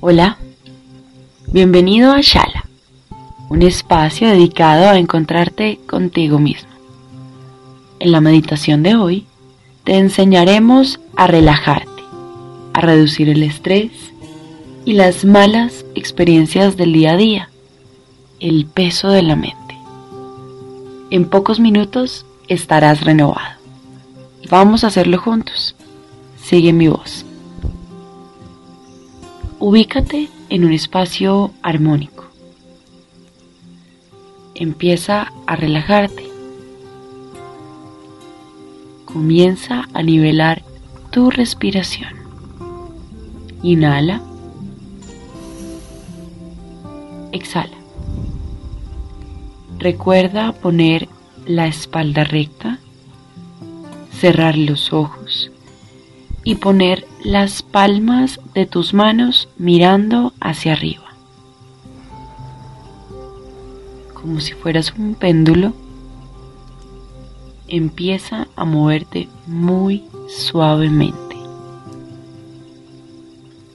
Hola, bienvenido a Shala, un espacio dedicado a encontrarte contigo mismo. En la meditación de hoy te enseñaremos a relajarte, a reducir el estrés y las malas experiencias del día a día, el peso de la mente. En pocos minutos estarás renovado. Vamos a hacerlo juntos. Sigue mi voz. Ubícate en un espacio armónico. Empieza a relajarte. Comienza a nivelar tu respiración. Inhala. Exhala. Recuerda poner la espalda recta, cerrar los ojos y poner las palmas de tus manos mirando hacia arriba. Como si fueras un péndulo, empieza a moverte muy suavemente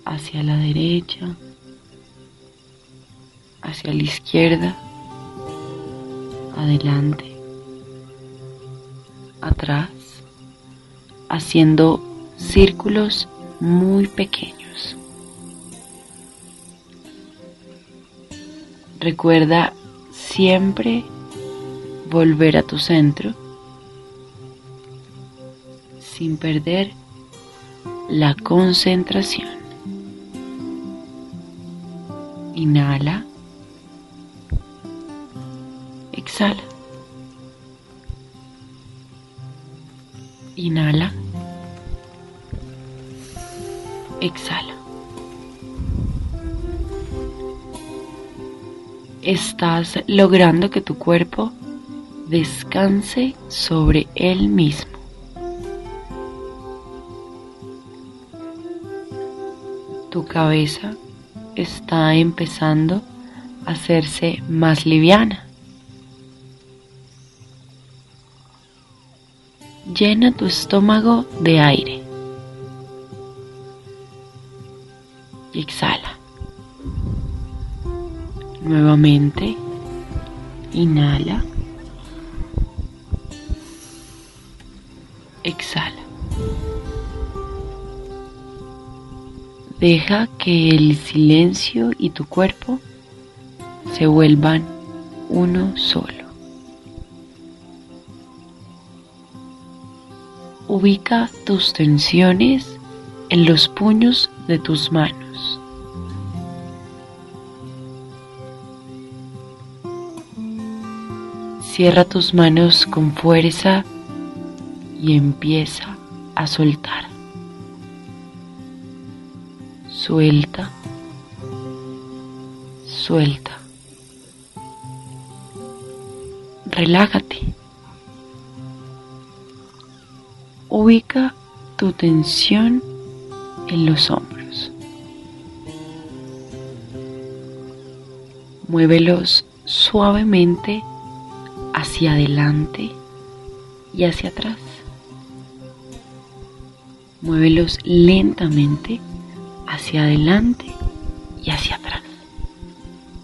hacia la derecha, hacia la izquierda, adelante, atrás, haciendo círculos muy pequeños. Recuerda siempre volver a tu centro sin perder la concentración. Inhala. Exhala. Inhala. Exhala. Estás logrando que tu cuerpo descanse sobre él mismo. Tu cabeza está empezando a hacerse más liviana. Llena tu estómago de aire. Exhala. Nuevamente, inhala. Exhala. Deja que el silencio y tu cuerpo se vuelvan uno solo. Ubica tus tensiones en los puños de tus manos. Cierra tus manos con fuerza y empieza a soltar. Suelta, suelta. Relájate. Ubica tu tensión en los hombros. Muévelos suavemente hacia adelante y hacia atrás. Muévelos lentamente hacia adelante y hacia atrás.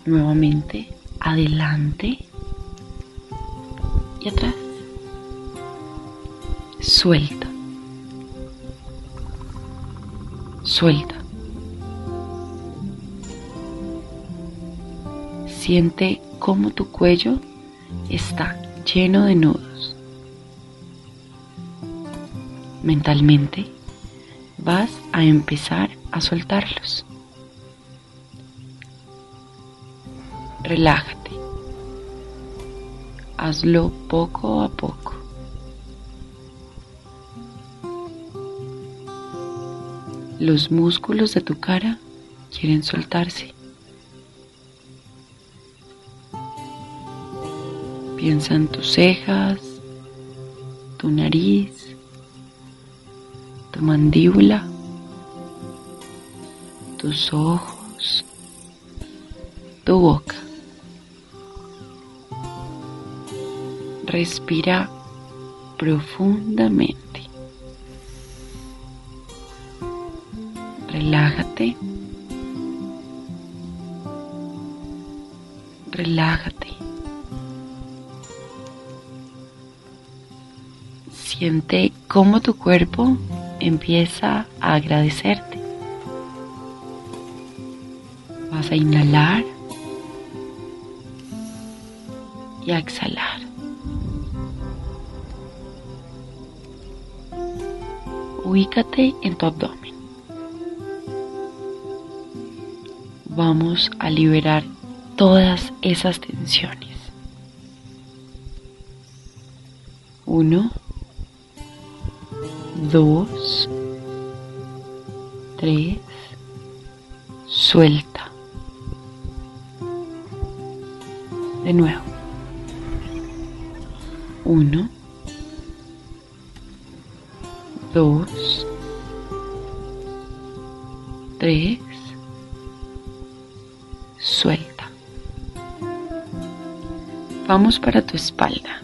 Nuevamente, adelante y atrás. Suelta. Suelta. Siente cómo tu cuello está lleno de nudos. Mentalmente vas a empezar a soltarlos. Relájate. Hazlo poco a poco. Los músculos de tu cara quieren soltarse. Piensa en tus cejas, tu nariz, tu mandíbula, tus ojos, tu boca. Respira profundamente. Relájate. Relájate. Siente cómo tu cuerpo empieza a agradecerte. Vas a inhalar y a exhalar. Ubícate en tu abdomen. Vamos a liberar todas esas tensiones. Uno, dos, tres, suelta. De nuevo. Uno, dos, tres, suelta. Vamos para tu espalda.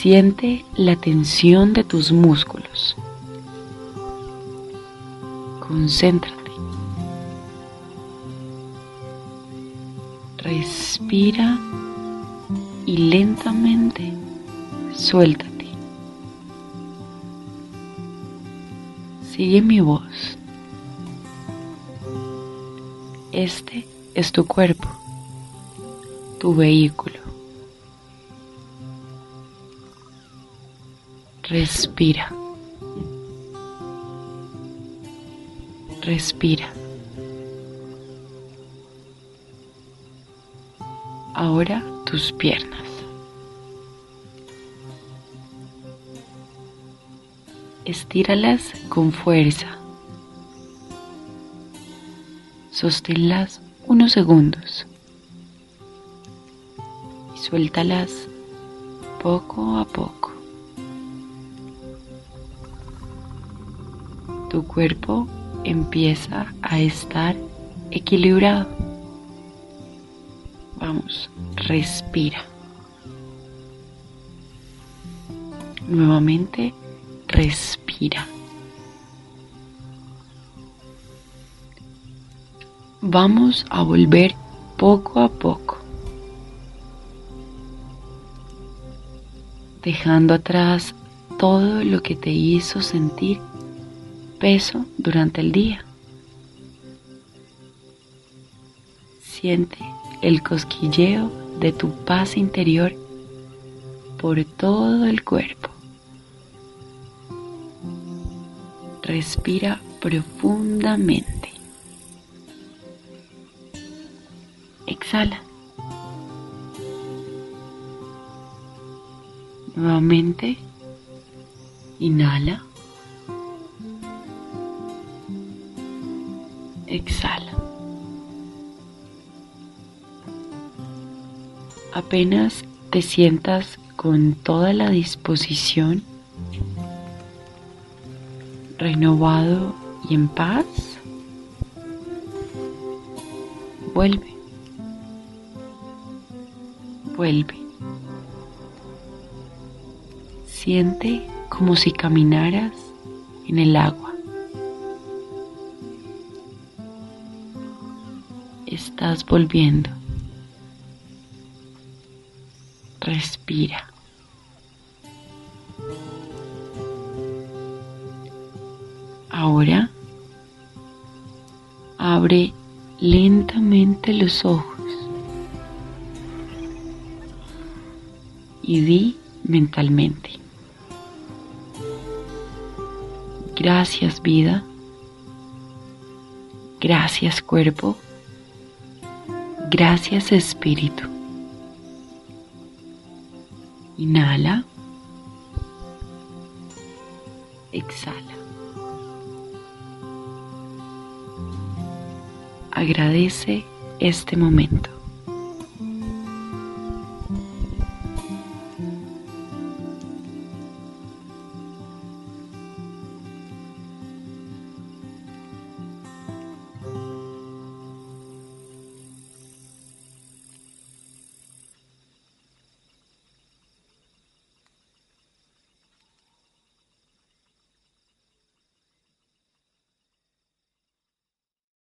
Siente la tensión de tus músculos. Concéntrate. Respira y lentamente suéltate. Sigue mi voz. Este es tu cuerpo, tu vehículo. Respira. Respira. Ahora tus piernas. Estíralas con fuerza. Sosténlas unos segundos y suéltalas poco a poco. Tu cuerpo empieza a estar equilibrado. Vamos, respira. Nuevamente, respira. Vamos a volver poco a poco, dejando atrás todo lo que te hizo sentir peso durante el día. Siente el cosquilleo de tu paz interior por todo el cuerpo. Respira profundamente. Exhala. Nuevamente, inhala. Exhala. Apenas te sientas con toda la disposición, renovado y en paz, vuelve, vuelve. Siente como si caminaras en el agua. Estás volviendo. Respira. Ahora abre lentamente los ojos y di mentalmente. Gracias vida. Gracias cuerpo. Gracias espíritu. Inhala. Exhala. Agradece este momento.